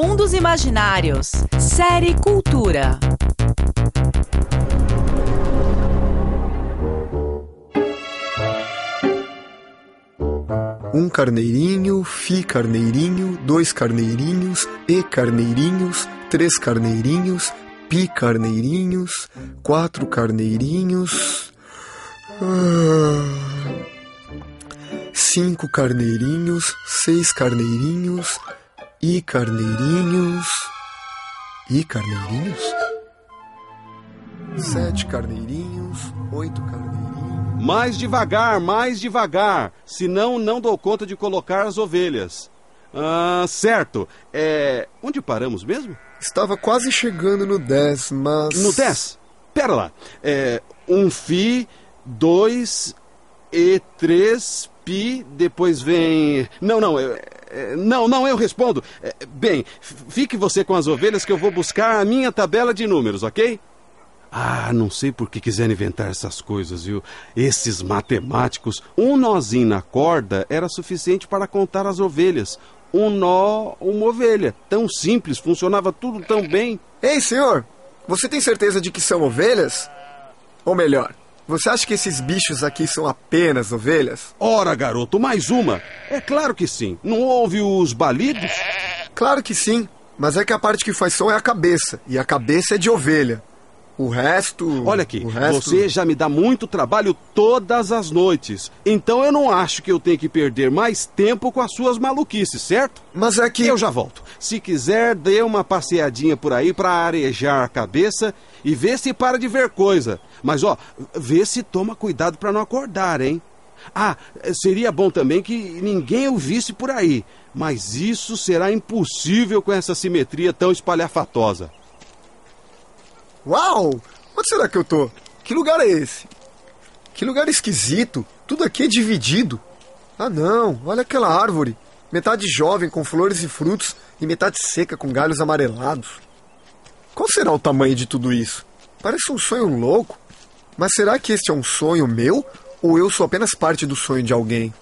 Mundos Imaginários. Série Cultura. Um carneirinho, fi carneirinho, dois carneirinhos, e carneirinhos, três carneirinhos, pi carneirinhos, quatro carneirinhos, ah, cinco carneirinhos, seis carneirinhos, e carneirinhos, e carneirinhos, sete carneirinhos, oito carneirinhos. Mais devagar, mais devagar, senão não dou conta de colocar as ovelhas. Ah, certo. É. Onde paramos mesmo? Estava quase chegando no 10, mas. No 10? Pera lá. É. Um Fi, dois e três Pi, depois vem. Não, não, é, é, não, não, eu respondo. É, bem, fique você com as ovelhas que eu vou buscar a minha tabela de números, ok? Ah, não sei por que quiseram inventar essas coisas, viu? Esses matemáticos, um nozinho na corda era suficiente para contar as ovelhas. Um nó, uma ovelha. Tão simples, funcionava tudo tão bem. Ei, senhor, você tem certeza de que são ovelhas? Ou melhor, você acha que esses bichos aqui são apenas ovelhas? Ora, garoto, mais uma. É claro que sim. Não houve os balidos? Claro que sim, mas é que a parte que faz som é a cabeça, e a cabeça é de ovelha. O resto. Olha aqui, resto... você já me dá muito trabalho todas as noites. Então eu não acho que eu tenho que perder mais tempo com as suas maluquices, certo? Mas é que. Eu já volto. Se quiser, dê uma passeadinha por aí para arejar a cabeça e vê se para de ver coisa. Mas ó, vê se toma cuidado para não acordar, hein? Ah, seria bom também que ninguém o visse por aí. Mas isso será impossível com essa simetria tão espalhafatosa. Uau! Onde será que eu tô? Que lugar é esse? Que lugar esquisito. Tudo aqui é dividido. Ah, não. Olha aquela árvore. Metade jovem com flores e frutos e metade seca com galhos amarelados. Qual será o tamanho de tudo isso? Parece um sonho louco. Mas será que este é um sonho meu ou eu sou apenas parte do sonho de alguém?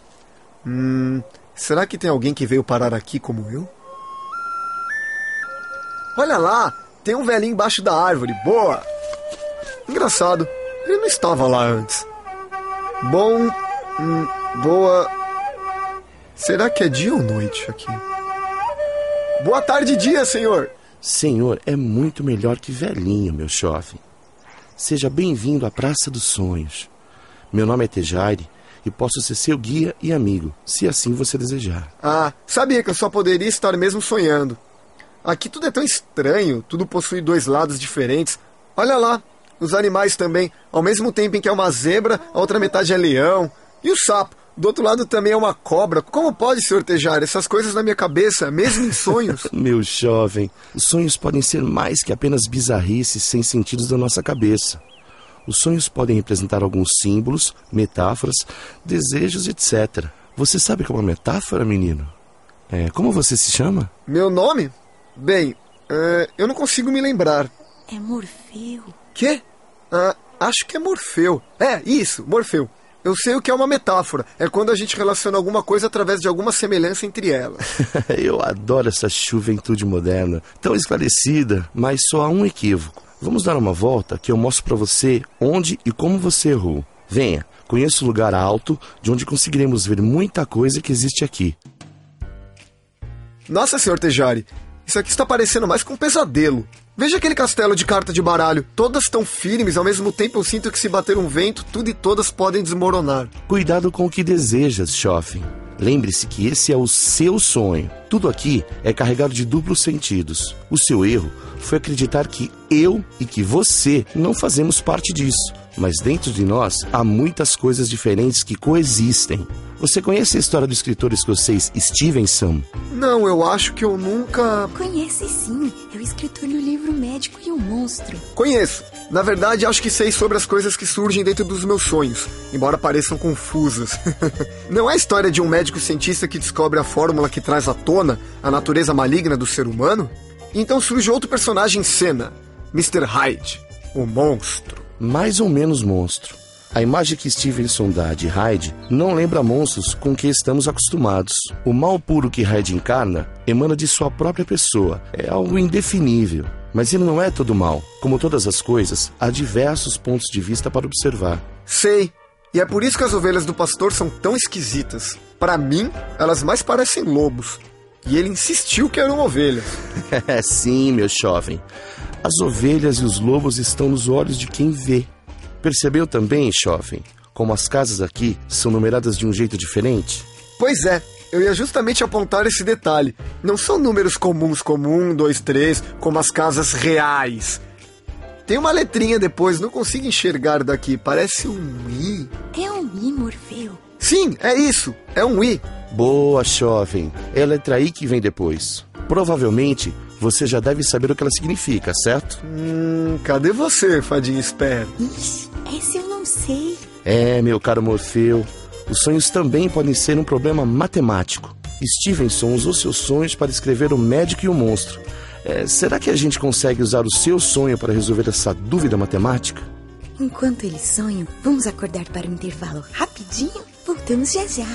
Hum, será que tem alguém que veio parar aqui como eu? Olha lá, tem um velhinho embaixo da árvore. Boa! Engraçado, ele não estava lá antes. Bom. Hum, boa. Será que é dia ou noite aqui? Boa tarde, dia, senhor! Senhor, é muito melhor que velhinho, meu jovem. Seja bem-vindo à Praça dos Sonhos. Meu nome é Tejaire e posso ser seu guia e amigo, se assim você desejar. Ah, sabia que eu só poderia estar mesmo sonhando. Aqui tudo é tão estranho, tudo possui dois lados diferentes. Olha lá, os animais também. Ao mesmo tempo em que é uma zebra, a outra metade é leão. E o sapo, do outro lado também é uma cobra. Como pode, senhor Tejar, essas coisas na minha cabeça, mesmo em sonhos? Meu jovem, os sonhos podem ser mais que apenas bizarrices sem sentidos da nossa cabeça. Os sonhos podem representar alguns símbolos, metáforas, desejos, etc. Você sabe o que é uma metáfora, menino? É, como você se chama? Meu nome? Bem, uh, eu não consigo me lembrar. É Morfeu. Quê? Uh, acho que é Morfeu. É, isso, Morfeu. Eu sei o que é uma metáfora. É quando a gente relaciona alguma coisa através de alguma semelhança entre elas. eu adoro essa juventude moderna, tão esclarecida, mas só há um equívoco. Vamos dar uma volta que eu mostro para você onde e como você errou. Venha, conheça o lugar alto de onde conseguiremos ver muita coisa que existe aqui. Nossa, senhor Tejari, isso aqui está parecendo mais com um pesadelo. Veja aquele castelo de carta de baralho. Todas tão firmes, ao mesmo tempo eu sinto que se bater um vento, tudo e todas podem desmoronar. Cuidado com o que desejas, Choffin. Lembre-se que esse é o seu sonho. Tudo aqui é carregado de duplos sentidos. O seu erro foi acreditar que eu e que você não fazemos parte disso. Mas dentro de nós há muitas coisas diferentes que coexistem. Você conhece a história do escritor escocês Stevenson? Não, eu acho que eu nunca. Conhece sim. É o escritor do livro Médico e o Monstro. Conheço. Na verdade, acho que sei sobre as coisas que surgem dentro dos meus sonhos, embora pareçam confusas. Não é a história de um médico cientista que descobre a fórmula que traz à tona a natureza maligna do ser humano? Então surge outro personagem em cena, Mr. Hyde, o monstro. Mais ou menos monstro. A imagem que Stevenson dá de Hyde não lembra monstros com que estamos acostumados. O mal puro que Hyde encarna emana de sua própria pessoa. É algo indefinível. Mas ele não é todo mal. Como todas as coisas, há diversos pontos de vista para observar. Sei. E é por isso que as ovelhas do pastor são tão esquisitas. Para mim, elas mais parecem lobos. E ele insistiu que eram ovelhas. Sim, meu jovem. As ovelhas e os lobos estão nos olhos de quem vê. Percebeu também, jovem, como as casas aqui são numeradas de um jeito diferente? Pois é, eu ia justamente apontar esse detalhe. Não são números comuns como 1, 2, 3, como as casas reais. Tem uma letrinha depois, não consigo enxergar daqui. Parece um I. É um I, Morfeu. Sim, é isso. É um I. Boa, jovem. É a letra I que vem depois. Provavelmente você já deve saber o que ela significa, certo? Hum, cadê você, fadinha eu não sei. É, meu caro Morfeu, os sonhos também podem ser um problema matemático. Stevenson usou seus sonhos para escrever O Médico e o Monstro. É, será que a gente consegue usar o seu sonho para resolver essa dúvida matemática? Enquanto eles sonham, vamos acordar para o intervalo rapidinho? Voltamos já já.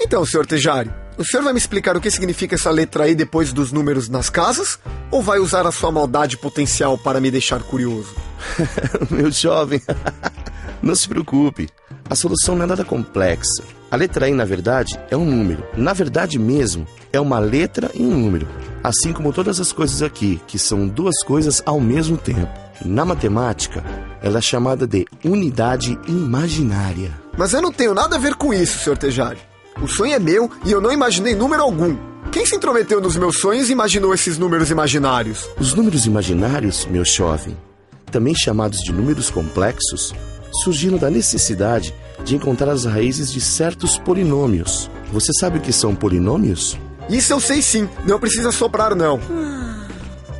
Então, senhor Tejari, o senhor vai me explicar o que significa essa letra aí depois dos números nas casas? Ou vai usar a sua maldade potencial para me deixar curioso? Meu jovem, não se preocupe. A solução não é nada complexa. A letra I, na verdade, é um número. Na verdade mesmo, é uma letra e um número. Assim como todas as coisas aqui, que são duas coisas ao mesmo tempo. Na matemática, ela é chamada de unidade imaginária. Mas eu não tenho nada a ver com isso, senhor Tejari. O sonho é meu e eu não imaginei número algum. Quem se intrometeu nos meus sonhos e imaginou esses números imaginários? Os números imaginários, meu jovem, também chamados de números complexos, surgiram da necessidade de encontrar as raízes de certos polinômios. Você sabe o que são polinômios? Isso eu sei sim, não precisa soprar não.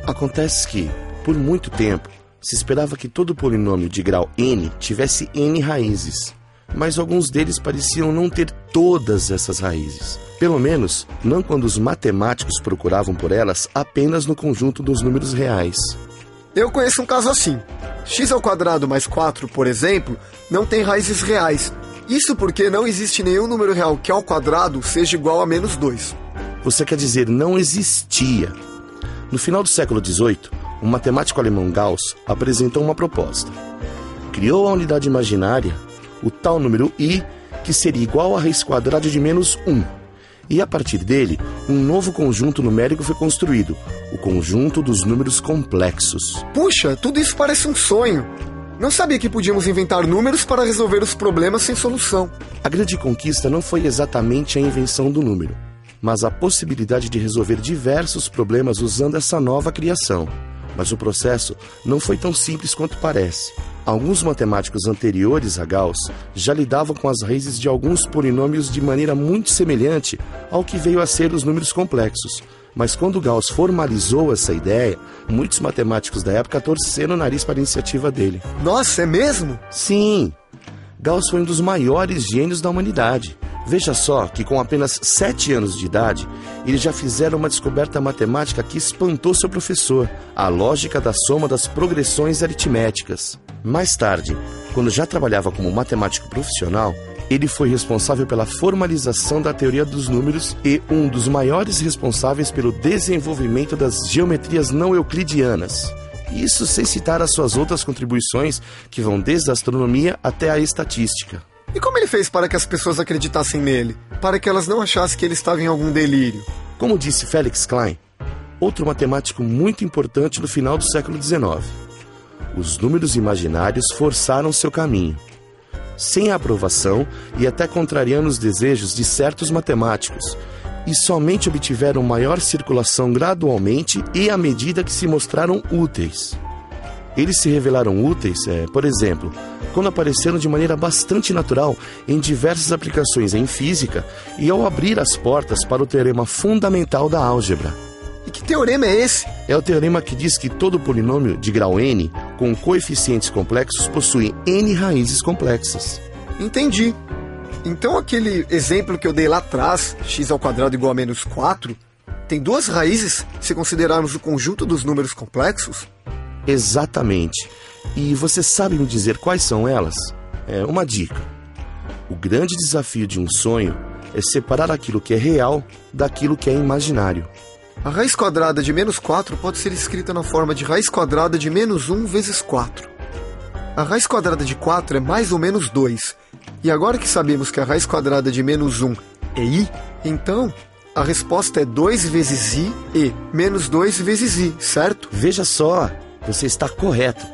Acontece que, por muito tempo, se esperava que todo polinômio de grau n tivesse n raízes mas alguns deles pareciam não ter todas essas raízes. Pelo menos, não quando os matemáticos procuravam por elas apenas no conjunto dos números reais. Eu conheço um caso assim. x ao quadrado mais 4, por exemplo, não tem raízes reais. Isso porque não existe nenhum número real que ao quadrado seja igual a menos 2. Você quer dizer não existia. No final do século XVIII, um matemático alemão Gauss apresentou uma proposta. Criou a unidade imaginária o tal número i, que seria igual a raiz quadrada de menos 1. E a partir dele, um novo conjunto numérico foi construído, o conjunto dos números complexos. Puxa, tudo isso parece um sonho. Não sabia que podíamos inventar números para resolver os problemas sem solução. A grande conquista não foi exatamente a invenção do número, mas a possibilidade de resolver diversos problemas usando essa nova criação. Mas o processo não foi tão simples quanto parece. Alguns matemáticos anteriores a Gauss já lidavam com as raízes de alguns polinômios de maneira muito semelhante ao que veio a ser os números complexos. Mas quando Gauss formalizou essa ideia, muitos matemáticos da época torceram o nariz para a iniciativa dele. Nossa, é mesmo? Sim! Gauss foi um dos maiores gênios da humanidade. Veja só que com apenas sete anos de idade, ele já fizeram uma descoberta matemática que espantou seu professor, a lógica da soma das progressões aritméticas. Mais tarde, quando já trabalhava como matemático profissional, ele foi responsável pela formalização da teoria dos números e um dos maiores responsáveis pelo desenvolvimento das geometrias não euclidianas. Isso sem citar as suas outras contribuições, que vão desde a astronomia até a estatística. E como ele fez para que as pessoas acreditassem nele? Para que elas não achassem que ele estava em algum delírio? Como disse Felix Klein, outro matemático muito importante no final do século XIX, os números imaginários forçaram seu caminho. Sem a aprovação e até contrariando os desejos de certos matemáticos, e somente obtiveram maior circulação gradualmente e à medida que se mostraram úteis. Eles se revelaram úteis, é, por exemplo, quando apareceram de maneira bastante natural em diversas aplicações em física e ao abrir as portas para o teorema fundamental da álgebra. E que teorema é esse? É o teorema que diz que todo polinômio de grau n com coeficientes complexos possui n raízes complexas. Entendi. Então aquele exemplo que eu dei lá atrás, x ao quadrado igual a menos 4, tem duas raízes se considerarmos o conjunto dos números complexos? Exatamente. E você sabe me dizer quais são elas? É uma dica. O grande desafio de um sonho é separar aquilo que é real daquilo que é imaginário. A raiz quadrada de menos 4 pode ser escrita na forma de raiz quadrada de menos 1 vezes 4. A raiz quadrada de 4 é mais ou menos 2. E agora que sabemos que a raiz quadrada de menos 1 é i, então a resposta é 2 vezes i e menos 2 vezes i, certo? Veja só, você está correto.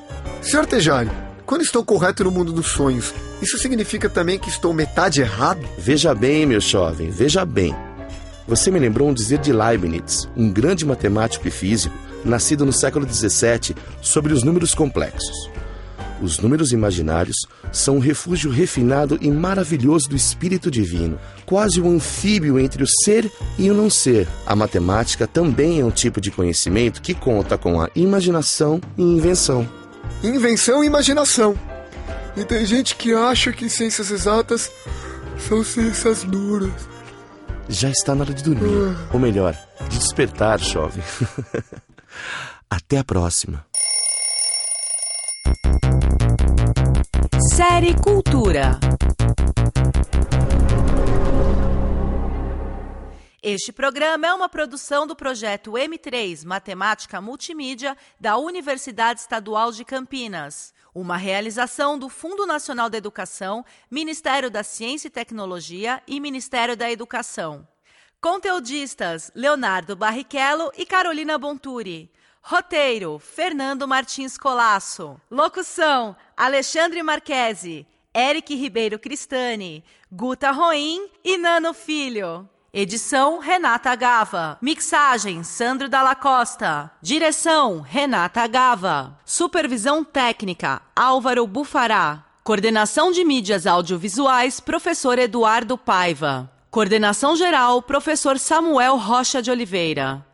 Sr. Tejari, quando estou correto no mundo dos sonhos, isso significa também que estou metade errado? Veja bem, meu jovem, veja bem. Você me lembrou um dizer de Leibniz, um grande matemático e físico, nascido no século XVII, sobre os números complexos. Os números imaginários são um refúgio refinado e maravilhoso do espírito divino, quase um anfíbio entre o ser e o não ser. A matemática também é um tipo de conhecimento que conta com a imaginação e invenção. Invenção e imaginação. E tem gente que acha que ciências exatas são ciências duras. Já está na hora de dormir. Ou melhor, de despertar, jovem. Até a próxima. Série Cultura. Este programa é uma produção do projeto M3 Matemática Multimídia da Universidade Estadual de Campinas. Uma realização do Fundo Nacional da Educação, Ministério da Ciência e Tecnologia e Ministério da Educação. Conteudistas: Leonardo Barrichello e Carolina Bonturi. Roteiro: Fernando Martins Colasso. Locução: Alexandre Marquesi, Eric Ribeiro Cristani, Guta Roim e Nano Filho. Edição: Renata Gava. Mixagem: Sandro Dalla Costa. Direção: Renata Gava. Supervisão técnica: Álvaro Bufará. Coordenação de mídias audiovisuais: Professor Eduardo Paiva. Coordenação geral: Professor Samuel Rocha de Oliveira.